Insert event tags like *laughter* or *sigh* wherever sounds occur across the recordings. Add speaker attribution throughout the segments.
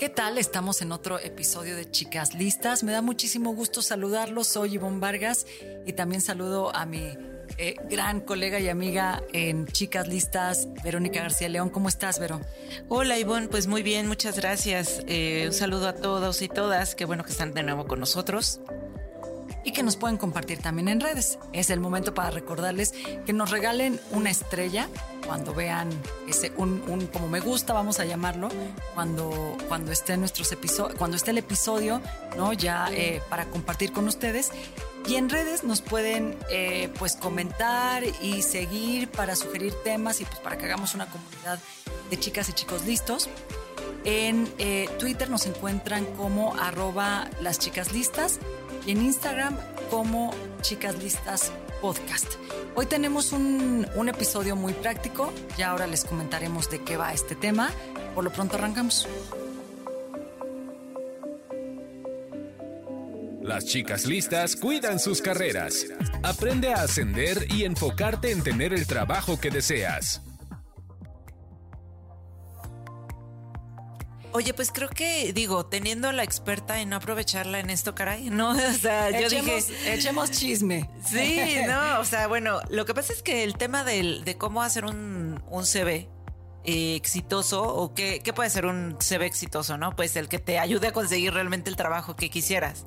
Speaker 1: ¿Qué tal? Estamos en otro episodio de Chicas Listas. Me da muchísimo gusto saludarlos. Soy Ivonne Vargas y también saludo a mi eh, gran colega y amiga en Chicas Listas, Verónica García León. ¿Cómo estás, Vero?
Speaker 2: Hola Ivonne, pues muy bien, muchas gracias. Eh, un saludo a todos y todas. Qué bueno que están de nuevo con nosotros.
Speaker 1: Y que nos pueden compartir también en redes. Es el momento para recordarles que nos regalen una estrella cuando vean ese un, un como me gusta, vamos a llamarlo, cuando, cuando esté nuestros episodios, cuando esté el episodio, ¿no? Ya eh, para compartir con ustedes. Y en redes nos pueden eh, pues comentar y seguir para sugerir temas y pues para que hagamos una comunidad de chicas y chicos listos. En eh, Twitter nos encuentran como arroba las chicas listas y en Instagram como chicas listas podcast. Hoy tenemos un, un episodio muy práctico, ya ahora les comentaremos de qué va este tema. Por lo pronto arrancamos.
Speaker 3: Las chicas listas cuidan sus carreras. Aprende a ascender y enfocarte en tener el trabajo que deseas.
Speaker 2: Oye, pues creo que, digo, teniendo a la experta en no aprovecharla en esto, caray, ¿no? *laughs* O sea, yo
Speaker 1: echemos,
Speaker 2: dije...
Speaker 1: echemos chisme.
Speaker 2: Sí, no, o sea, bueno, lo que pasa es que el tema del, de cómo hacer un, un CV eh, exitoso o qué, qué puede ser un CV exitoso, ¿no? Pues el que te ayude a conseguir realmente el trabajo que quisieras.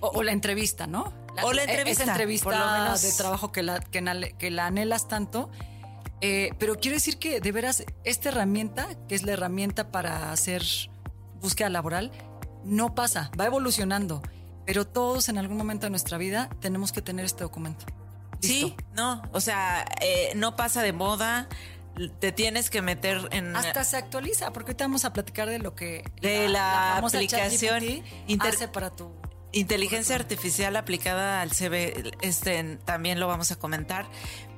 Speaker 1: O, o la entrevista, ¿no?
Speaker 2: O la entrevista,
Speaker 1: Esa entrevista
Speaker 2: por lo menos.
Speaker 1: de trabajo que la, que la anhelas tanto. Eh, pero quiero decir que de veras, esta herramienta, que es la herramienta para hacer búsqueda laboral, no pasa, va evolucionando. Pero todos en algún momento de nuestra vida tenemos que tener este documento.
Speaker 2: Sí, no, o sea, eh, no pasa de moda, te tienes que meter en...
Speaker 1: Hasta se actualiza, porque ahorita vamos a platicar de lo que
Speaker 2: De la
Speaker 1: famosa
Speaker 2: aplicación
Speaker 1: ChatGPT
Speaker 2: inter-
Speaker 1: hace para tu
Speaker 2: Inteligencia artificial aplicada al CV, este también lo vamos a comentar.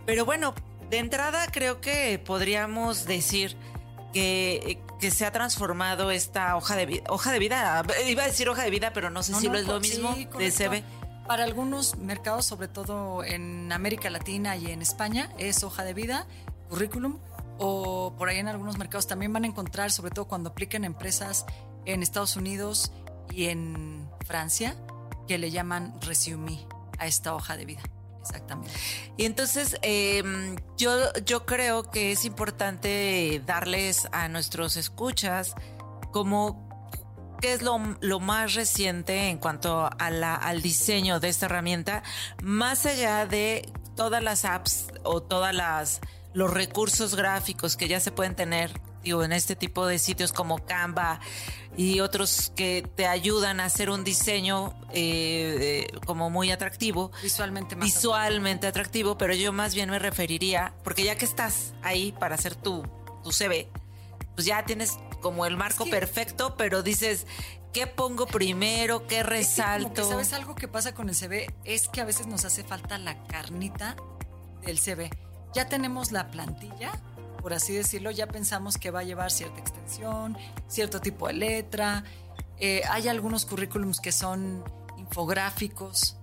Speaker 2: Pero bueno, de entrada creo que podríamos decir que, que se ha transformado esta hoja de vida. Hoja de vida, iba a decir hoja de vida, pero no sé
Speaker 1: No,
Speaker 2: si
Speaker 1: no,
Speaker 2: lo es lo mismo
Speaker 1: sí,
Speaker 2: de. CV.
Speaker 1: Para algunos mercados, sobre todo en América Latina y en España, es hoja de vida, currículum, o por ahí en algunos mercados también van a encontrar, sobre todo cuando apliquen empresas en Estados Unidos y en Francia, que le llaman resume a esta hoja de vida. Exactamente.
Speaker 2: Y entonces eh, yo, yo creo que es importante darles a nuestros escuchas como qué es lo, lo más reciente en cuanto a la, al diseño de esta herramienta, más allá de todas las apps o todas las los recursos gráficos que ya se pueden tener digo, en este tipo de sitios como Canva y otros que te ayudan a hacer un diseño eh, eh, como muy atractivo
Speaker 1: Visualmente más
Speaker 2: visualmente atractivo, pero yo más bien me referiría, porque ya que estás ahí para hacer tu, tu CV, pues ya tienes como el marco
Speaker 1: que-
Speaker 2: perfecto, pero dices, ¿qué pongo primero? ¿Qué
Speaker 1: Es que como que,
Speaker 2: resalto?
Speaker 1: ¿Sabes algo que pasa con el CV? Es que a veces nos hace falta la carnita del CV. Ya tenemos la plantilla, por así decirlo, ya pensamos que va a llevar cierta extensión, cierto tipo de letra. Eh, hay algunos currículums que son infográficos,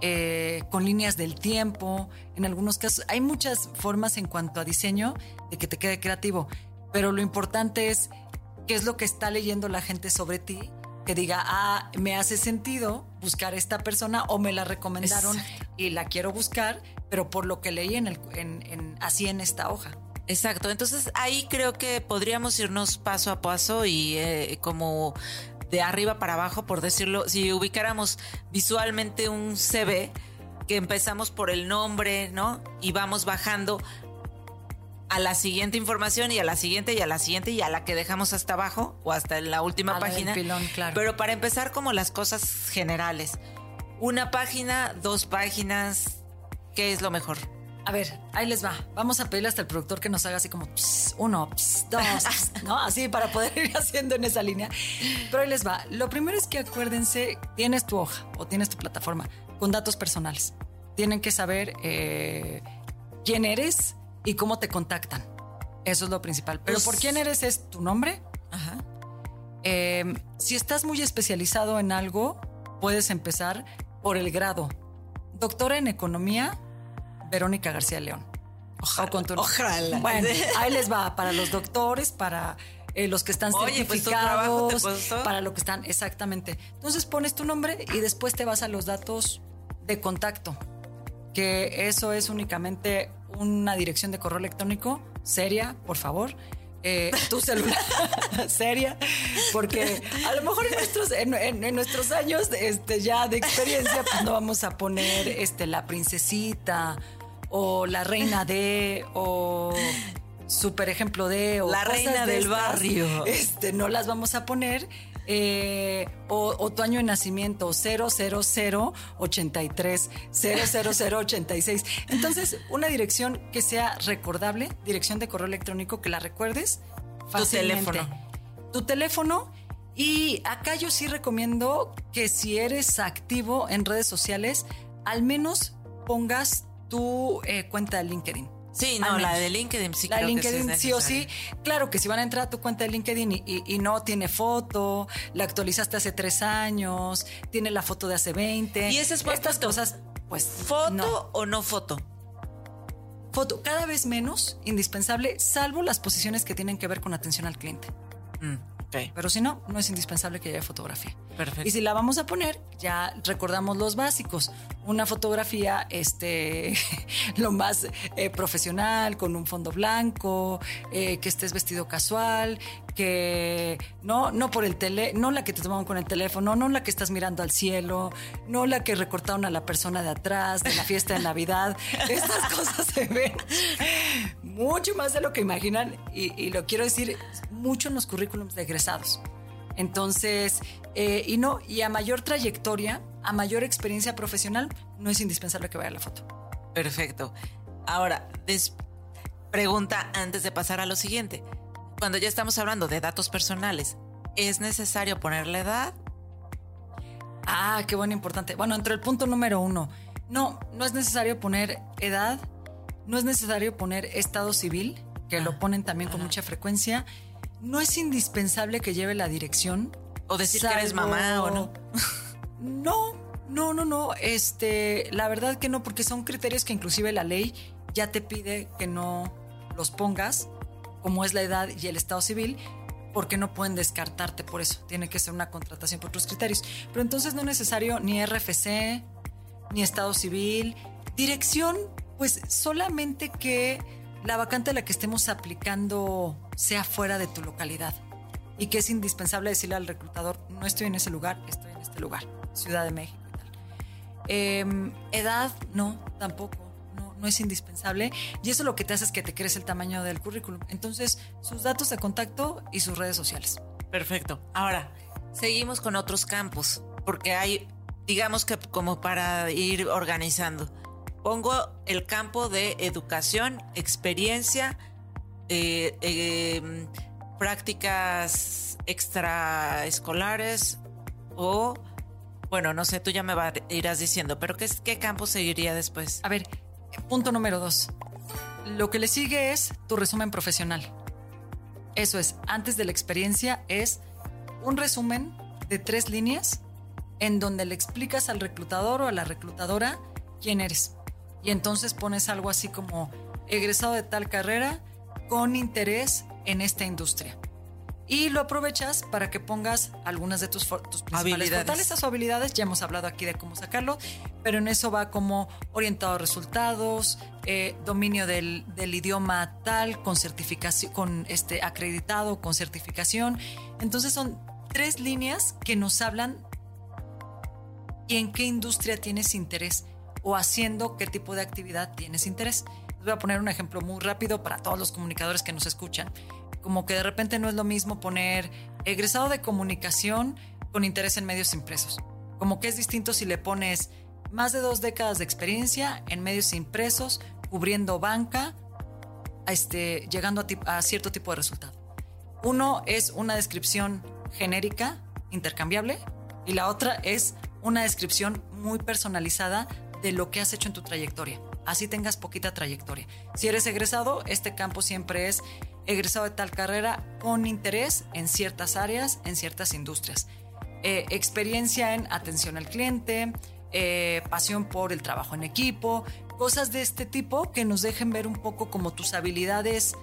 Speaker 1: eh, con líneas del tiempo. En algunos casos, hay muchas formas en cuanto a diseño de que te quede creativo. Pero lo importante es qué es lo que está leyendo la gente sobre ti, que diga, ah, me hace sentido buscar esta persona o me la recomendaron y la quiero buscar, pero por lo que leí en el, en, en- así en esta hoja.
Speaker 2: Exacto, entonces ahí creo que podríamos irnos paso a paso y eh, como de arriba para abajo, por decirlo, si ubicáramos visualmente un CV, que empezamos por el nombre, ¿no? Y vamos bajando a la siguiente información y a la siguiente y a la siguiente y a la que dejamos hasta abajo o hasta en la última
Speaker 1: A la del
Speaker 2: página.
Speaker 1: pilón, claro.
Speaker 2: Pero para empezar como las cosas generales. Una página, dos páginas, ¿qué es lo mejor?
Speaker 1: A ver, ahí les va. Vamos a pedirle hasta el productor que nos haga así como uno, ps, dos, *laughs* ¿no? Así para poder ir *laughs* haciendo en esa línea. Pero ahí les va. Lo primero es que acuérdense, tienes tu hoja o tienes tu plataforma con datos personales. tienen que saber eh, quién eres y cómo te contactan. Eso es lo principal. Pero
Speaker 2: Pues-
Speaker 1: por quién eres es tu nombre.
Speaker 2: Ajá.
Speaker 1: Eh, si estás muy especializado en algo, puedes empezar por el grado. Doctora en economía, Verónica García León.
Speaker 2: Ojalá,
Speaker 1: O con tu- *laughs*
Speaker 2: ojalá.
Speaker 1: Bueno, *laughs* ahí les va *laughs* para los doctores, para eh, los que están
Speaker 2: Oye, pues trabajo
Speaker 1: certificados, para lo que están exactamente. Entonces pones tu nombre y después te vas a los datos de contacto, que eso es únicamente una dirección de correo electrónico seria, por favor. Eh, *laughs* tu celular *laughs* seria, porque a lo mejor en nuestros, en, en- en nuestros años este, ya de experiencia, pues no vamos a poner este, la princesita o la reina de o super ejemplo de o
Speaker 2: La reina
Speaker 1: de
Speaker 2: del barrio.
Speaker 1: Este, no las vamos a poner. Eh, o, o tu año de nacimiento 00083 00086. Entonces, una dirección que sea recordable, dirección de correo electrónico que la recuerdes fácilmente.
Speaker 2: teléfono.
Speaker 1: Tu teléfono. Y acá yo sí recomiendo que si eres activo en redes sociales, al menos pongas tu eh, cuenta de LinkedIn.
Speaker 2: Sí, no, la de LinkedIn sí
Speaker 1: La
Speaker 2: creo
Speaker 1: LinkedIn sí o sí. Claro que si van a entrar a tu cuenta de LinkedIn y, y- y no tiene foto, la actualizaste hace tres años, tiene la foto de hace 20.
Speaker 2: ¿Y ese es buen
Speaker 1: Estas cosas, pues.
Speaker 2: ¿Foto
Speaker 1: no.
Speaker 2: o no foto?
Speaker 1: Foto, cada vez menos indispensable, salvo las posiciones que tienen que ver con atención al cliente.
Speaker 2: Mm,
Speaker 1: Pero si no, no es indispensable que haya fotografía.
Speaker 2: perfecto.
Speaker 1: Y si la vamos a poner, ya recordamos los básicos. Una fotografía, este, *laughs* lo más eh, profesional, con un fondo blanco, eh, que estés vestido casual, que no, no por el tele, no la que te tomaron con el teléfono, no la que estás mirando al cielo, no la que recortaron a la persona de atrás de la fiesta de Navidad. *laughs* Estas cosas se ven mucho más de lo que imaginan y, y lo quiero decir mucho en los currículums de egresados. Entonces, eh, y no, y a mayor trayectoria, a mayor experiencia profesional, no es indispensable que vaya la foto.
Speaker 2: Perfecto. Ahora, pregunta antes de pasar a lo siguiente. Cuando ya estamos hablando de datos personales, ¿es necesario ponerle edad?
Speaker 1: Ah, qué bueno, importante. Bueno, entre el punto número uno, no, no es necesario poner edad, no es necesario poner estado civil, que lo ponen también con mucha frecuencia. No es indispensable que lleve la dirección.
Speaker 2: O decir que eres mamá o no. *laughs*
Speaker 1: No, no, no, no. Este, la verdad que no, porque son criterios que inclusive la ley ya te pide que no los pongas, como es la edad y el estado civil, porque no pueden descartarte por eso. Tiene que ser una contratación por otros criterios. Pero entonces no es necesario ni RFC, ni estado civil. Dirección, pues solamente que la vacante a la que estemos aplicando sea fuera de tu localidad y que es indispensable decirle al reclutador, no estoy en ese lugar, estoy en este lugar, Ciudad de México y tal. Em, edad, no, tampoco, no, no es indispensable. Y eso lo que te hace es que te crece el tamaño del currículum. Entonces, sus datos de contacto y sus redes sociales.
Speaker 2: Perfecto. Ahora, seguimos con otros campos, porque hay, digamos que como para ir organizando. Pongo el campo de educación, experiencia, eh, eh, prácticas extraescolares o, bueno, no sé, tú ya me irás diciendo, pero ¿qué, qué campo seguiría después?
Speaker 1: A ver, punto número dos. Lo que le sigue es tu resumen profesional. Eso es, antes de la experiencia, es un resumen de tres líneas en donde le explicas al reclutador o a la reclutadora quién eres. Y entonces pones algo así como egresado de tal carrera con interés en esta industria. Y lo aprovechas para que pongas algunas de tus, tus principales
Speaker 2: Habilidades.
Speaker 1: fortalezas o habilidades. Ya hemos hablado aquí de cómo sacarlo, pero en eso va como orientado a resultados, eh, dominio del, del idioma tal, con certificación, con este acreditado, con certificación. Entonces son tres líneas que nos hablan y en qué industria tienes interés o haciendo qué tipo de actividad tienes interés. Voy a poner un ejemplo muy rápido para todos los comunicadores que nos escuchan. Como que de repente no es lo mismo poner egresado de comunicación con interés en medios impresos. Como que es distinto si le pones más de dos décadas de experiencia en medios impresos, cubriendo banca, este, llegando a cierto tipo de resultado. Uno es una descripción genérica, intercambiable, y la otra es una descripción muy personalizada de lo que has hecho en tu trayectoria. Así tengas poquita trayectoria. Si eres egresado, este campo siempre es egresado de tal carrera con interés en ciertas áreas, en ciertas industrias. Eh, experiencia en atención al cliente, eh, pasión por el trabajo en equipo, cosas de este tipo que nos dejen ver un poco como tus habilidades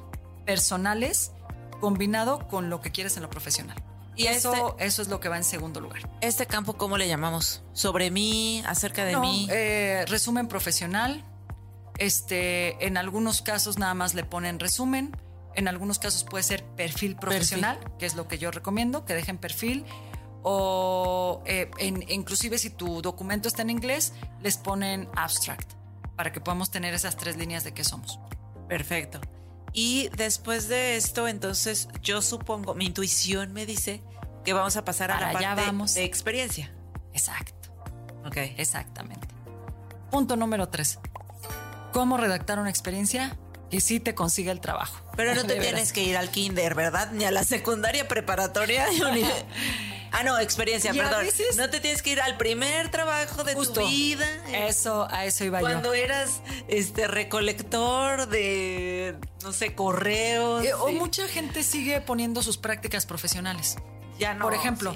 Speaker 1: personales combinado con lo que quieres en lo profesional. Y eso, este eso es lo que va en segundo lugar.
Speaker 2: ¿Este campo cómo le llamamos? ¿Sobre mí? ¿Acerca de mí?
Speaker 1: Eh, resumen profesional. Este, en algunos casos nada más le ponen resumen. En algunos casos puede ser perfil profesional, que es lo que yo recomiendo, que dejen perfil. O eh, inclusive si tu documento está en inglés, les ponen abstract, para que podamos tener esas tres líneas de qué somos.
Speaker 2: Perfecto. Y después de esto, entonces yo supongo, mi intuición me dice que vamos a pasar a la parte de experiencia.
Speaker 1: Exacto. Ok. Exactamente. Punto número tres. ¿Cómo redactar una experiencia que sí te consiga el trabajo?
Speaker 2: Pero no *laughs* te tienes que ir al kinder, ¿verdad? Ni a la secundaria preparatoria. *laughs* *laughs* Ah, no, experiencia, perdón. no te tienes que ir al primer trabajo de tu vida.
Speaker 1: Eso, a eso iba
Speaker 2: yo. Cuando eras este recolector de, no sé, correos.
Speaker 1: Eh, o mucha gente sigue poniendo sus prácticas profesionales. Ya no. Por ejemplo.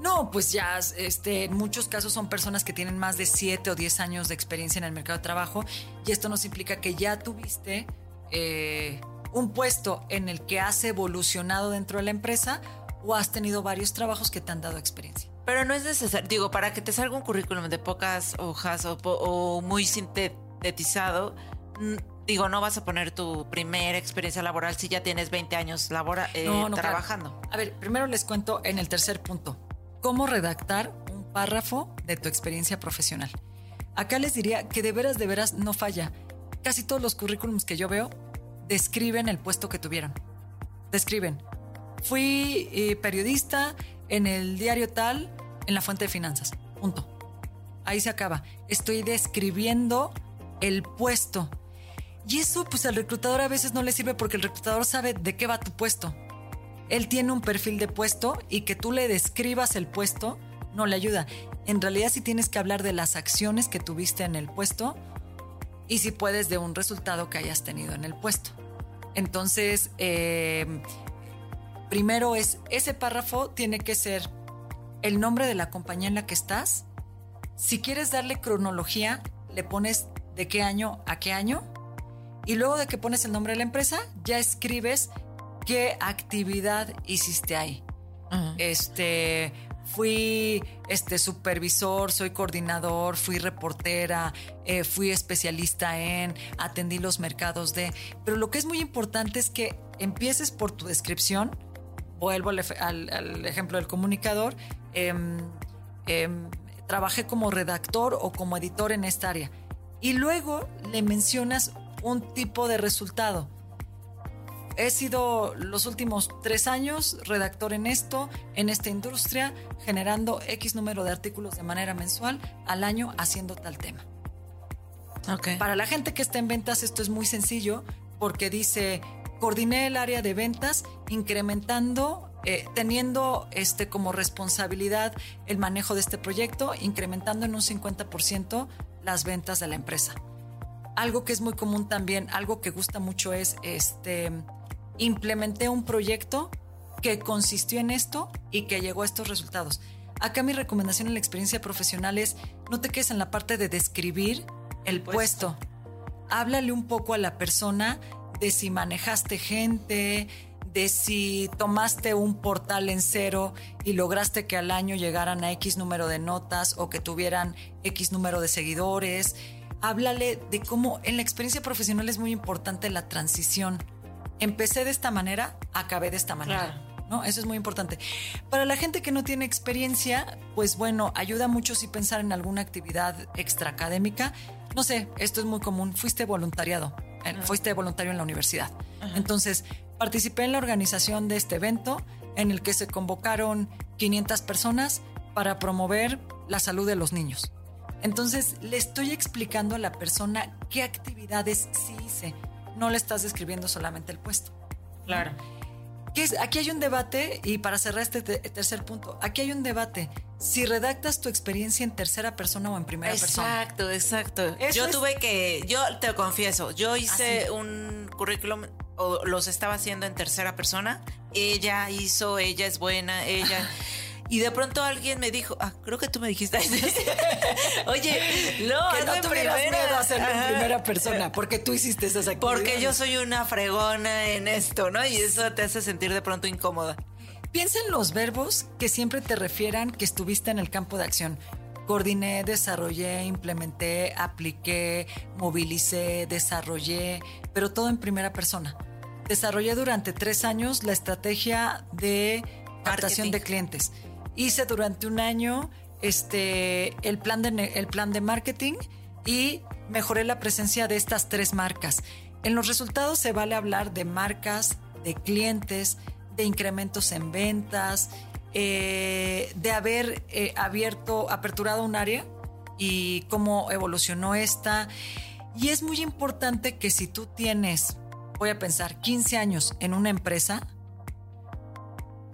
Speaker 1: No, pues ya, este, en muchos casos son personas que tienen más de 7 o 10 años de experiencia en el mercado de trabajo y esto nos implica que ya tuviste eh, un puesto en el que has evolucionado dentro de la empresa o has tenido varios trabajos que te han dado experiencia.
Speaker 2: Pero no es necesario, digo, para que te salga un currículum de pocas hojas o, muy sintetizado, digo, no vas a poner tu primera experiencia laboral si ya tienes 20 años labora, eh, trabajando.
Speaker 1: A ver, primero les cuento en el tercer punto, cómo redactar un párrafo de tu experiencia profesional. Acá les diría que de veras, de veras no falla. Casi todos los currículums que yo veo describen el puesto que tuvieron. Describen Fui eh, periodista en el diario tal, en la fuente de finanzas. Punto. Ahí se acaba. Estoy describiendo el puesto. Y eso, pues al reclutador a veces no le sirve porque el reclutador sabe de qué va tu puesto. Él tiene un perfil de puesto y que tú le describas el puesto no le ayuda. En realidad sí tienes que hablar de las acciones que tuviste en el puesto y si puedes de un resultado que hayas tenido en el puesto. Entonces, eh, Primero es, ese párrafo tiene que ser el nombre de la compañía en la que estás. Si quieres darle cronología, le pones de qué año a qué año. Y luego de que pones el nombre de la empresa, ya escribes qué actividad hiciste ahí. Este, fui este supervisor, soy coordinador, fui reportera, eh, fui especialista en, atendí los mercados de. Pero lo que es muy importante es que empieces por tu descripción vuelvo al, ejemplo del comunicador, em, em, trabajé como redactor o como editor en esta área. Y luego le mencionas un tipo de resultado. He sido los últimos tres años redactor en esto, en esta industria, generando X número de artículos de manera mensual al año haciendo tal tema. Para la gente que está en ventas esto es muy sencillo porque dice, coordiné el área de ventas incrementando, eh, teniendo este, como responsabilidad el manejo de este proyecto, incrementando en un 50% las ventas de la empresa. Algo que es muy común también, algo que gusta mucho es, este, implementé un proyecto que consistió en esto y que llegó a estos resultados. Acá mi recomendación en la experiencia profesional es no te quedes en la parte de describir el puesto. Háblale un poco a la persona de si manejaste gente, de si tomaste un portal en cero y lograste que al año llegaran a X número de notas o que tuvieran X número de seguidores. Háblale de cómo en la experiencia profesional es muy importante la transición. Empecé de esta manera, acabé de esta manera. ¿no? Eso es muy importante. Para la gente que no tiene experiencia, pues bueno, ayuda mucho si pensar en alguna actividad extraacadémica. No sé, esto es muy común. Fuiste voluntariado fuiste voluntario en la universidad. Entonces, participé en la organización de este evento en el que se convocaron 500 personas para promover la salud de los niños. Entonces, le estoy explicando a la persona qué actividades sí hice. No le estás describiendo solamente el puesto.
Speaker 2: Claro.
Speaker 1: aquí hay un debate, y para cerrar este tercer punto, aquí hay un debate. si redactas tu experiencia en tercera persona o en primera persona.
Speaker 2: Exacto, exacto. yo tuve que, yo te confieso, yo hice un currículum, o los estaba haciendo en tercera persona. Ella hizo, ella es buena, ella. *laughs* Y de pronto alguien me dijo, ah, creo que tú me dijiste. *laughs* Oye, no,
Speaker 1: que no
Speaker 2: en
Speaker 1: tuvieras
Speaker 2: primera.
Speaker 1: miedo a hacerlo en primera persona, porque tú hiciste esas actividades.
Speaker 2: Porque yo soy una fregona en esto, ¿no? Y eso te hace sentir de pronto incómoda.
Speaker 1: Piensa en los verbos que siempre te refieran que estuviste en el campo de acción. Coordiné, desarrollé, implementé, apliqué, movilicé, desarrollé, pero todo en primera persona. Desarrollé durante tres años la estrategia de captación
Speaker 2: Marketing.
Speaker 1: de clientes. Hice durante un año este, el, plan de, el plan de marketing y mejoré la presencia de estas tres marcas. En los resultados se vale hablar de marcas, de clientes, de incrementos en ventas, eh, de haber eh, abierto, aperturado un área y cómo evolucionó esta. Y es muy importante que si tú tienes, voy a pensar, 15 años en una empresa,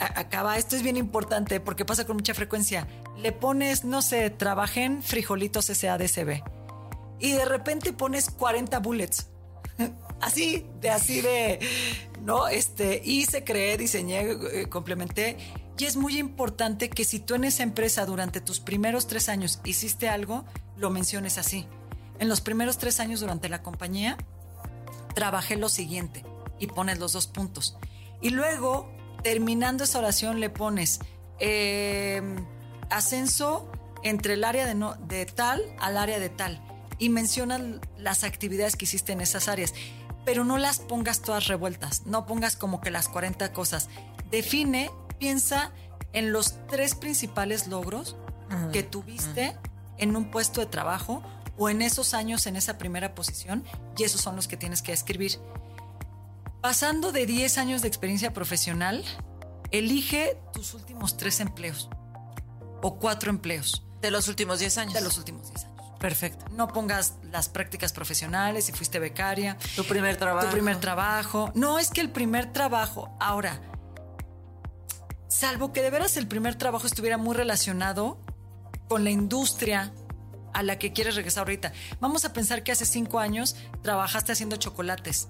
Speaker 1: acaba, esto es bien importante porque pasa con mucha frecuencia. Le pones, no sé, trabajé en frijolitos SADCB y de repente pones 40 bullets. *laughs* Así, de así de, ¿no? Este, hice, creé, diseñé, eh, complementé. Y es muy importante que si tú en esa empresa durante tus primeros tres años hiciste algo, lo menciones así. En los primeros tres años durante la compañía, trabajé lo siguiente y pones los dos puntos. Y luego, terminando esa oración, le pones eh, ascenso entre el área de, no- de tal al área de tal y mencionas las actividades que hiciste en esas áreas. Pero no las pongas todas revueltas, no pongas como que las 40 cosas. Define, piensa en los tres principales logros que tuviste en un puesto de trabajo o en esos años en esa primera posición y esos son los que tienes que escribir. Pasando de 10 años de experiencia profesional, elige tus últimos tres empleos o cuatro empleos
Speaker 2: De los últimos 10 años.
Speaker 1: de los últimos 10 años.
Speaker 2: Perfecto.
Speaker 1: No pongas las prácticas profesionales, si fuiste becaria,
Speaker 2: Tu primer trabajo.
Speaker 1: tu primer trabajo. No, es que el primer trabajo, ahora, salvo que de veras el primer trabajo estuviera muy relacionado con la industria a la que quieres regresar ahorita. Vamos a pensar que hace cinco años trabajaste haciendo chocolates.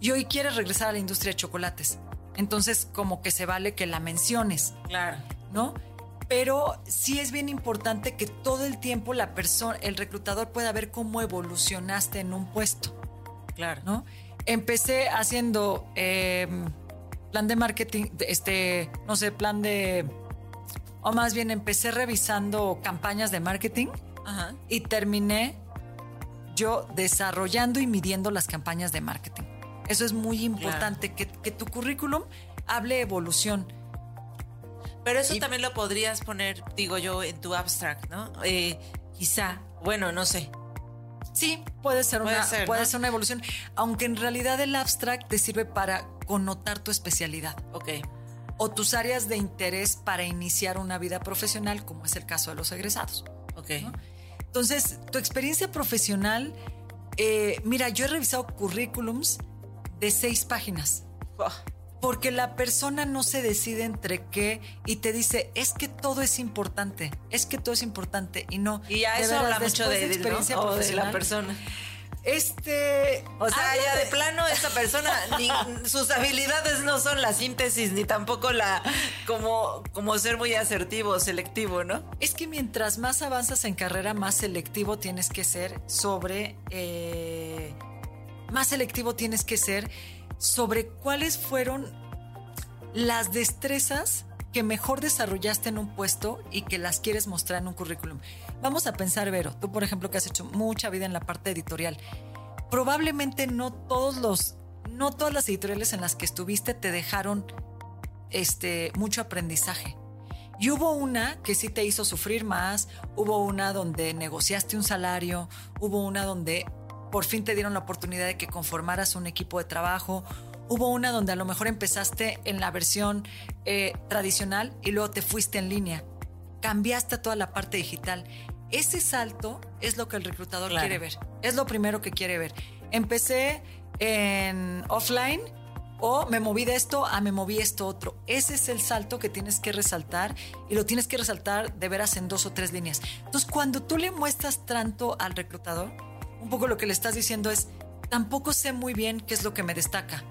Speaker 1: Y hoy quieres regresar a la industria de chocolates. Entonces, como que se vale que la menciones,
Speaker 2: Claro.
Speaker 1: ¿no? Pero sí es bien importante que todo el tiempo la persona, el reclutador pueda ver cómo evolucionaste en un puesto.
Speaker 2: Claro.
Speaker 1: ¿no? Empecé haciendo eh, plan de marketing, este, no sé, plan de, o más bien empecé revisando campañas de marketing
Speaker 2: Ajá.
Speaker 1: y terminé yo desarrollando y midiendo las campañas de marketing. Eso es muy importante, que, que tu currículum hable evolución.
Speaker 2: Pero eso
Speaker 1: Y-
Speaker 2: también lo podrías poner, digo yo, en tu abstract, ¿no? Eh, quizá. Bueno, no sé.
Speaker 1: Sí, puede ser
Speaker 2: Puede
Speaker 1: una,
Speaker 2: ser,
Speaker 1: puede
Speaker 2: ¿no?
Speaker 1: ser una evolución, aunque en realidad el abstract te sirve para connotar tu especialidad.
Speaker 2: Ok.
Speaker 1: o tus áreas de interés para iniciar una vida profesional, como es el caso de los egresados.
Speaker 2: Ok.
Speaker 1: Entonces, tu experiencia profesional, eh, mira, yo he revisado currículums de seis páginas, porque la persona no se decide entre qué y te dice, es que todo es importante, es que todo es importante y no.
Speaker 2: Y ya
Speaker 1: de
Speaker 2: eso
Speaker 1: veras,
Speaker 2: habla mucho
Speaker 1: después
Speaker 2: de,
Speaker 1: experiencia
Speaker 2: ¿no? o de la persona.
Speaker 1: Este,
Speaker 2: O sea, ya de
Speaker 1: de-
Speaker 2: plano esa persona, *laughs* ni- sus habilidades no son la síntesis, ni tampoco la como, como ser muy asertivo, selectivo, ¿no?
Speaker 1: Es que mientras más avanzas en carrera, más selectivo tienes que ser sobre. eh, más selectivo tienes que ser sobre cuáles fueron las destrezas que mejor desarrollaste en un puesto y que las quieres mostrar en un currículum. Vamos a pensar, Vero, tú por ejemplo que has hecho mucha vida en la parte editorial. Probablemente no todos los, no todas las editoriales en las que estuviste te dejaron este, mucho aprendizaje. Y hubo una que sí te hizo sufrir más, hubo una donde negociaste un salario, hubo una donde por fin te dieron la oportunidad de que conformaras un equipo de trabajo, hubo una donde a lo mejor empezaste en la versión eh, tradicional y luego te fuiste en línea, cambiaste a toda la parte digital. Ese salto es lo que el reclutador
Speaker 2: Claro.
Speaker 1: quiere ver, es lo primero que quiere ver. Empecé en offline O me moví de esto a me moví esto otro. Ese es el salto que tienes que resaltar y lo tienes que resaltar de veras en dos o tres líneas. Entonces, cuando tú le muestras tanto al reclutador, un poco lo que le estás diciendo es, tampoco sé muy bien qué es lo que me destaca.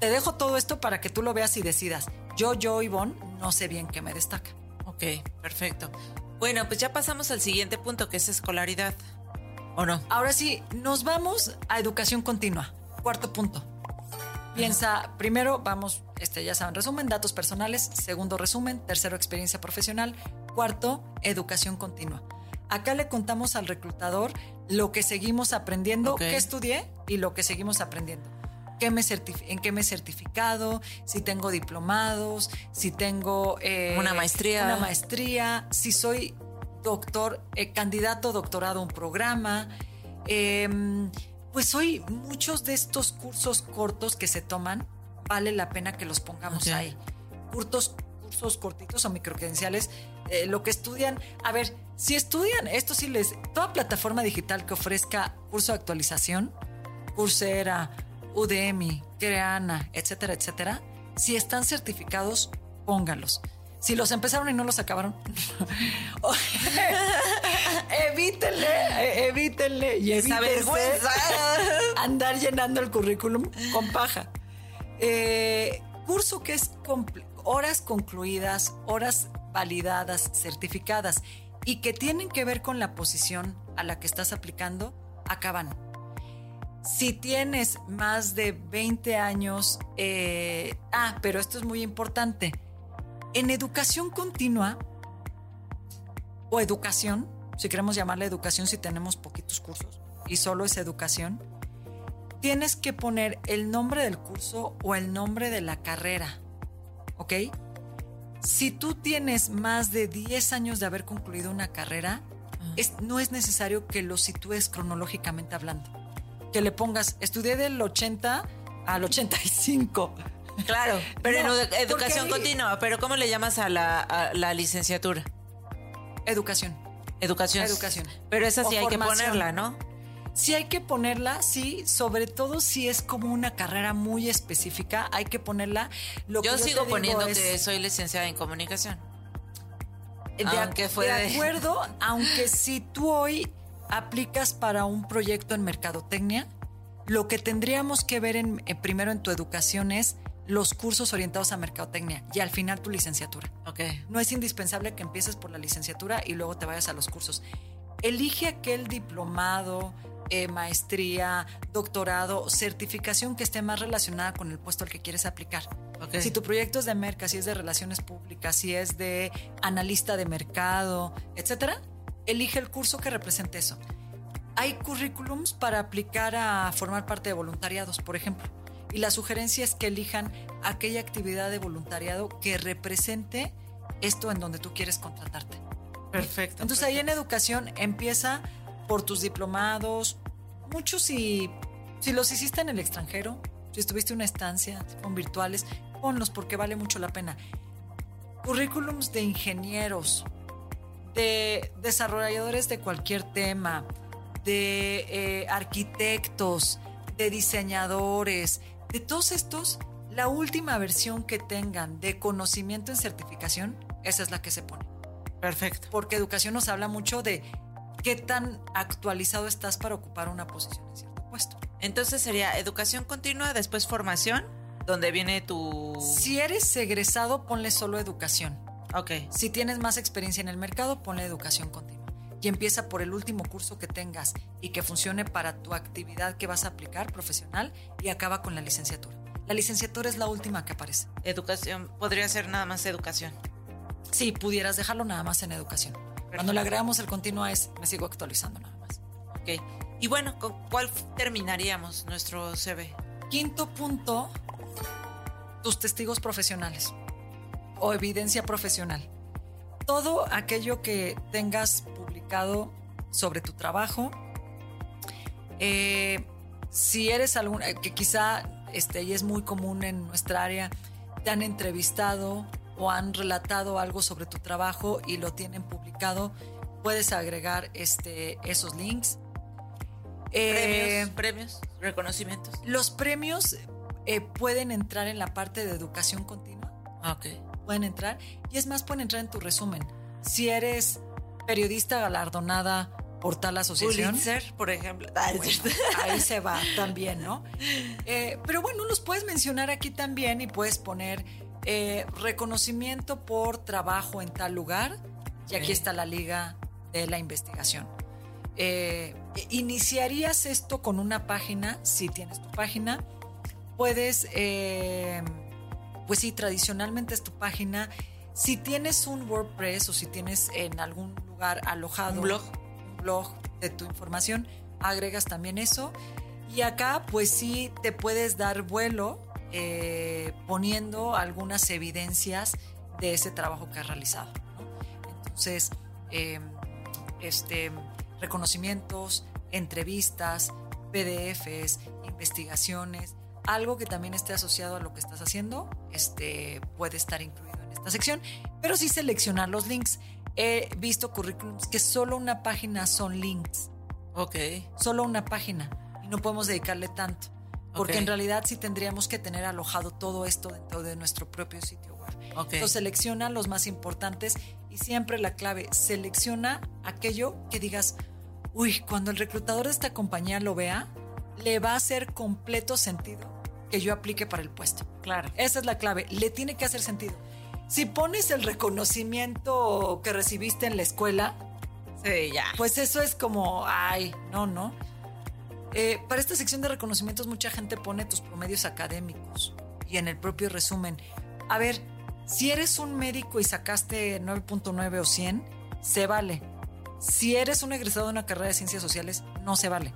Speaker 1: Te dejo todo esto para que tú lo veas y decidas. Yo, yo, Ivonne, no sé bien qué me destaca.
Speaker 2: Ok, perfecto. Bueno, pues ya pasamos al siguiente punto, que es escolaridad. ¿O no?
Speaker 1: Ahora sí, nos vamos a educación continua. Cuarto punto. Piensa, primero vamos, este, ya saben, resumen, datos personales, segundo resumen, tercero experiencia profesional, cuarto, educación continua. Acá le contamos al reclutador lo que seguimos aprendiendo, qué estudié y lo que seguimos aprendiendo. ¿Qué me en qué me he certificado, si tengo diplomados, si tengo
Speaker 2: eh, una maestría.
Speaker 1: Una maestría, si soy doctor, eh, candidato doctorado a un programa. Eh, pues hoy muchos de estos cursos cortos que se toman, vale la pena que los pongamos ahí. Cursos, cursos cortitos o microcredenciales, eh, lo que estudian. A ver, si estudian, esto sí les. Toda plataforma digital que ofrezca curso de actualización, Coursera, Udemy, Creana, etcétera, etcétera, si están certificados, póngalos. Si los empezaron y no los acabaron, *laughs* evítenle, evítenle y evítense andar llenando el currículum con paja. Eh, curso que es horas concluidas, horas validadas, certificadas y que tienen que ver con la posición a la que estás aplicando, acaban. Si tienes más de 20 años, eh, ah, pero esto es muy importante en educación continua o educación, si queremos llamarle educación si tenemos poquitos cursos y solo es educación, tienes que poner el nombre del curso o el nombre de la carrera. ¿Ok? Si tú tienes más de 10 años de haber concluido una carrera, ah. no es necesario que lo sitúes cronológicamente hablando. Que le pongas, estudié del 80 al 85
Speaker 2: Claro, *laughs* pero en educación continua. Pero ¿cómo le llamas a la, licenciatura?
Speaker 1: Educación.
Speaker 2: Educación.
Speaker 1: Educación.
Speaker 2: Pero esa sí hay que ponerla, ¿no?
Speaker 1: Sí hay que ponerla, sí, sobre todo si es como una carrera muy específica, hay que ponerla.
Speaker 2: Lo yo sigo poniendo que soy licenciada en comunicación.
Speaker 1: De, aunque fue de acuerdo, *laughs* aunque si tú hoy aplicas para un proyecto en mercadotecnia, lo que tendríamos que ver en, primero en tu educación es los cursos orientados a mercadotecnia y al final tu licenciatura.
Speaker 2: Okay.
Speaker 1: No es indispensable que empieces por la licenciatura y luego te vayas a los cursos. Elige aquel diplomado, eh, maestría, doctorado, certificación que esté más relacionada con el puesto al que quieres aplicar. Si tu proyecto es de merca, si es de relaciones públicas, si es de analista de mercado, etcétera, elige el curso que represente eso. Hay currículums para aplicar a formar parte de voluntariados, por ejemplo y la sugerencia es que elijan aquella actividad de voluntariado que represente esto en donde tú quieres contratarte.
Speaker 2: Perfecto.
Speaker 1: Entonces ahí en educación empieza por tus diplomados, muchos si, si los hiciste en el extranjero, si estuviste una estancia, son virtuales, ponlos porque vale mucho la pena. Currículums de ingenieros, de desarrolladores de cualquier tema, de eh, arquitectos, de diseñadores, de todos estos, la última versión que tengan de conocimiento en certificación, esa es la que se pone.
Speaker 2: Perfecto.
Speaker 1: Porque educación nos habla mucho de qué tan actualizado estás para ocupar una posición en cierto puesto.
Speaker 2: Entonces sería educación continua, después formación, donde viene tu...
Speaker 1: Si eres egresado, ponle solo educación.
Speaker 2: Ok.
Speaker 1: Si tienes más experiencia en el mercado, ponle educación continua y empieza por el último curso que tengas y que funcione para tu actividad que vas a aplicar profesional y acaba con la licenciatura. La licenciatura es la última que aparece.
Speaker 2: Educación, podría ser nada más educación.
Speaker 1: Sí, pudieras dejarlo nada más en educación. Cuando le agregamos el continuo es, me sigo actualizando nada más.
Speaker 2: Ok. Y bueno, ¿con cuál terminaríamos nuestro CV?
Speaker 1: Quinto punto, tus testigos profesionales o evidencia profesional. Todo aquello que tengas sobre tu trabajo. Eh, si eres alguna, eh, que quizá este, y es muy común en nuestra área, te han entrevistado o han relatado algo sobre tu trabajo y lo tienen publicado, puedes agregar este, esos links.
Speaker 2: Eh, premios, premios, reconocimientos.
Speaker 1: Los premios, eh, pueden entrar en la parte de educación continua.
Speaker 2: Ah, ok.
Speaker 1: Pueden entrar. Y es más, pueden entrar en tu resumen. Si eres periodista galardonada por tal asociación.
Speaker 2: Pulitzer, por ejemplo. Ah,
Speaker 1: Bueno, ahí *laughs* se va también, ¿no? Eh, pero bueno, los puedes mencionar aquí también y puedes poner eh, reconocimiento por trabajo en tal lugar. Y aquí está la liga de la investigación. Eh, iniciarías esto con una página, si tienes tu página. Puedes, eh, pues sí, tradicionalmente es tu página. Si tienes un WordPress o si tienes en algún lugar alojado
Speaker 2: Un blog.
Speaker 1: un blog de tu información, agregas también eso. Y acá, pues sí, te puedes dar vuelo eh, poniendo algunas evidencias de ese trabajo que has realizado. ¿no? Entonces, eh, este, reconocimientos, entrevistas, PDFs, investigaciones, algo que también esté asociado a lo que estás haciendo, este, puede estar incluido en esta sección, pero sí seleccionar los links. He visto currículums que solo una página son links,
Speaker 2: Ok.
Speaker 1: solo una página, y no podemos dedicarle tanto, porque
Speaker 2: Ok.
Speaker 1: en realidad sí tendríamos que tener alojado todo esto dentro de nuestro propio sitio web.
Speaker 2: Ok.
Speaker 1: Entonces selecciona los más importantes y siempre la clave, selecciona aquello que digas, uy, cuando el reclutador de esta compañía lo vea, le va a hacer completo sentido que yo aplique para el puesto.
Speaker 2: Claro.
Speaker 1: Esa es la clave, le tiene que hacer sentido. Si pones el reconocimiento que recibiste en la escuela,
Speaker 2: Sí, ya.
Speaker 1: pues eso es como, ay, no, no. Eh, para esta sección de reconocimientos mucha gente pone tus promedios académicos y en el propio resumen. A ver, si eres un médico y sacaste 9.9 o 100, se vale. Si eres un egresado de una carrera de ciencias sociales, no se vale.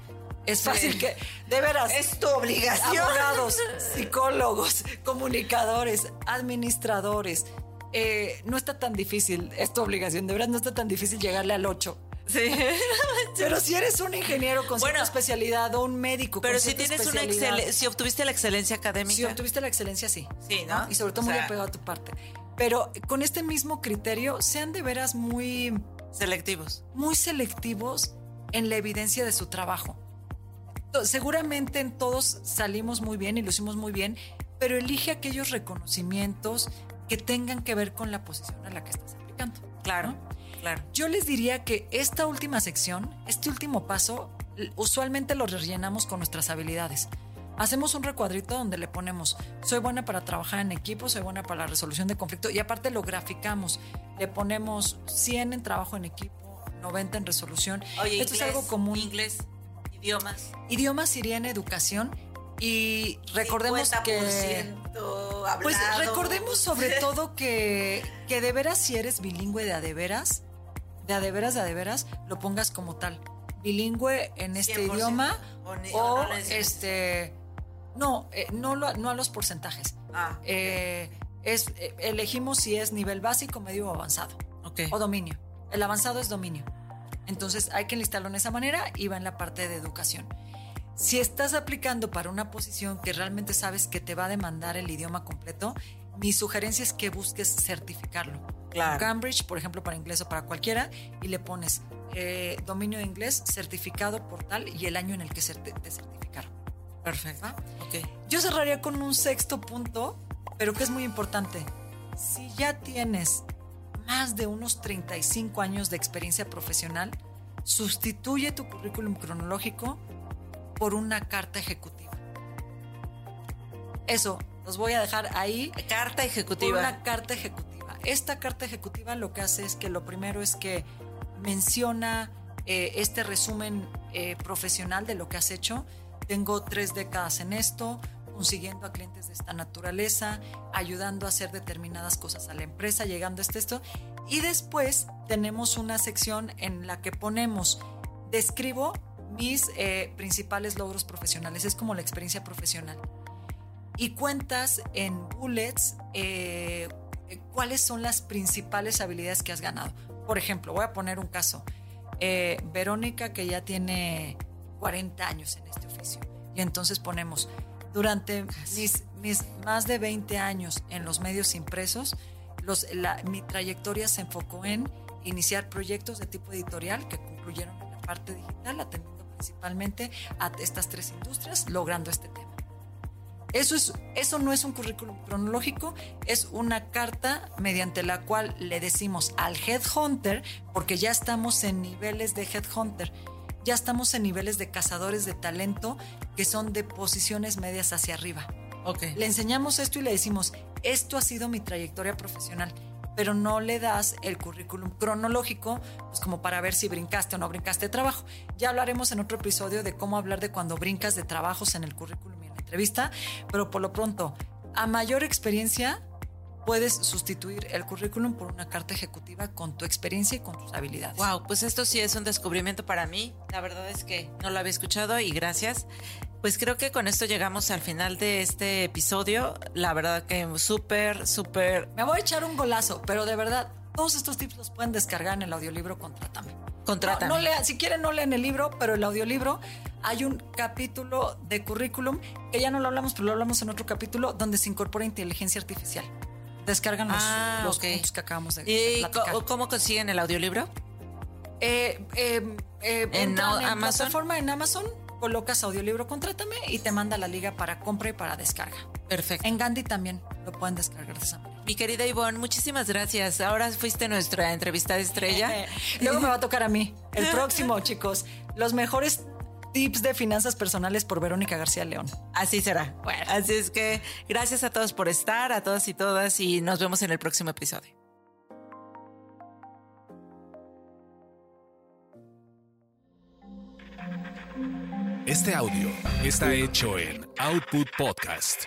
Speaker 1: Es fácil que, de veras,
Speaker 2: Es tu obligación.
Speaker 1: abogados, *laughs* psicólogos, comunicadores, administradores. eh, no está tan difícil, es tu obligación, de verdad no está tan difícil llegarle al 8.
Speaker 2: Sí. *laughs*
Speaker 1: Pero si eres un ingeniero con cierta
Speaker 2: Bueno,
Speaker 1: especialidad o un médico
Speaker 2: Pero
Speaker 1: con
Speaker 2: si tienes una excelencia, si obtuviste la excelencia académica.
Speaker 1: Si obtuviste la excelencia, sí.
Speaker 2: Sí, ¿no?
Speaker 1: Y sobre todo
Speaker 2: O
Speaker 1: muy apegado a tu parte. Pero con este mismo criterio, sean de veras muy,
Speaker 2: Selectivos.
Speaker 1: muy selectivos en la evidencia de su trabajo. Seguramente en todos salimos muy bien y lo hicimos muy bien, pero elige aquellos reconocimientos que tengan que ver con la posición a la que estás aplicando.
Speaker 2: Claro,
Speaker 1: ¿no?
Speaker 2: Claro.
Speaker 1: Yo les diría que esta última sección, este último paso, usualmente lo rellenamos con nuestras habilidades. Hacemos un recuadrito donde le ponemos, soy buena para trabajar en equipo, soy buena para la resolución de conflicto y aparte lo graficamos. Le ponemos 100 en trabajo en equipo, 90 en resolución.
Speaker 2: Oye,
Speaker 1: Esto
Speaker 2: inglés,
Speaker 1: es algo común.
Speaker 2: Inglés, idiomas.
Speaker 1: Idiomas iría en educación y recordemos que...
Speaker 2: 50% hablado.
Speaker 1: Pues recordemos sobre todo que, que de veras si eres bilingüe de a de veras, de a de veras, de a de veras, lo pongas como tal. Bilingüe en este
Speaker 2: 100%,
Speaker 1: idioma
Speaker 2: o ni-
Speaker 1: o,
Speaker 2: o no le decimos.
Speaker 1: este... No, eh, no, lo- no a los porcentajes.
Speaker 2: Ah,
Speaker 1: Eh, es, eh, elegimos si es nivel básico, medio o avanzado.
Speaker 2: ok.
Speaker 1: O dominio. El avanzado es dominio. Entonces hay que enlistarlo en esa manera y va en la parte de educación. Si estás aplicando para una posición que realmente sabes que te va a demandar el idioma completo, mi sugerencia es que busques certificarlo.
Speaker 2: Claro.
Speaker 1: Cambridge, por ejemplo, para inglés o para cualquiera, y le pones eh, dominio de inglés certificado por tal y el año en el que certi- te certificaron.
Speaker 2: Perfecto.
Speaker 1: ¿va?
Speaker 2: Ok.
Speaker 1: Yo cerraría con un sexto punto, pero que es muy importante. Si ya tienes más de unos 35 años de experiencia profesional, sustituye tu currículum cronológico por una carta ejecutiva. Eso, los voy a dejar ahí
Speaker 2: Carta
Speaker 1: por
Speaker 2: ejecutiva.
Speaker 1: una carta ejecutiva. Esta carta ejecutiva lo que hace es que lo primero es que menciona eh, este resumen eh, profesional de lo que has hecho. Tengo tres décadas en esto, consiguiendo a clientes de esta naturaleza, ayudando a hacer determinadas cosas a la empresa, llegando a esto. Y después tenemos una sección en la que ponemos, describo mis eh, principales logros profesionales, es como la experiencia profesional y cuentas en bullets eh, cuáles son las principales habilidades que has ganado. Por ejemplo, voy a poner un caso. Eh, Verónica, que ya tiene 40 años en este oficio, y entonces ponemos, durante mis, mis más de 20 años en los medios impresos, los, la- mi trayectoria se enfocó en iniciar proyectos de tipo editorial que concluyeron en la parte digital, atendiendo principalmente a estas tres industrias, logrando este tema. Eso, es, eso no es un currículum cronológico, es una carta mediante la cual le decimos al headhunter, porque ya estamos en niveles de headhunter, ya estamos en niveles de cazadores de talento que son de posiciones medias hacia arriba.
Speaker 2: Okay.
Speaker 1: Le enseñamos esto y le decimos, esto ha sido mi trayectoria profesional, pero no le das el currículum cronológico, pues como para ver si brincaste o no brincaste de trabajo. Ya hablaremos en otro episodio de cómo hablar de cuando brincas de trabajos en el currículum entrevista, pero por lo pronto, a mayor experiencia, puedes sustituir el currículum por una carta ejecutiva con tu experiencia y con tus habilidades.
Speaker 2: Wow, pues esto sí es un descubrimiento para mí. La verdad es que no lo había escuchado y gracias. Pues creo que con esto llegamos al final de este episodio. La verdad que súper, súper...
Speaker 1: Me voy a echar un golazo, pero de verdad, todos estos tips los pueden descargar en el audiolibro Contrátame.
Speaker 2: Contrátame.
Speaker 1: No, no lean, si quieren no lean el libro, pero el audiolibro hay un capítulo de currículum que ya no lo hablamos, pero lo hablamos en otro capítulo donde se incorpora inteligencia artificial. Descargan los,
Speaker 2: Ah,
Speaker 1: los puntos que acabamos de, de
Speaker 2: ¿Y
Speaker 1: platicar.
Speaker 2: cómo consiguen el audiolibro?
Speaker 1: Eh, eh, eh,
Speaker 2: ¿En
Speaker 1: entran en
Speaker 2: Amazon?
Speaker 1: plataforma en Amazon, colocas audiolibro Contrátame y te manda la liga para compra y para descarga.
Speaker 2: Perfecto.
Speaker 1: En Gandhi también lo pueden descargar de esa manera.
Speaker 2: Mi querida Ivonne, muchísimas gracias. Ahora fuiste nuestra entrevistada estrella.
Speaker 1: Eh, *laughs* Luego me va a tocar a mí. El *laughs* próximo, chicos. Los mejores tips de finanzas personales por Verónica García León.
Speaker 2: Así será.
Speaker 1: Bueno.
Speaker 2: Así es que gracias a todos por estar, a todas y todas, y nos vemos en el próximo episodio.
Speaker 3: Este audio está hecho en Output Podcast.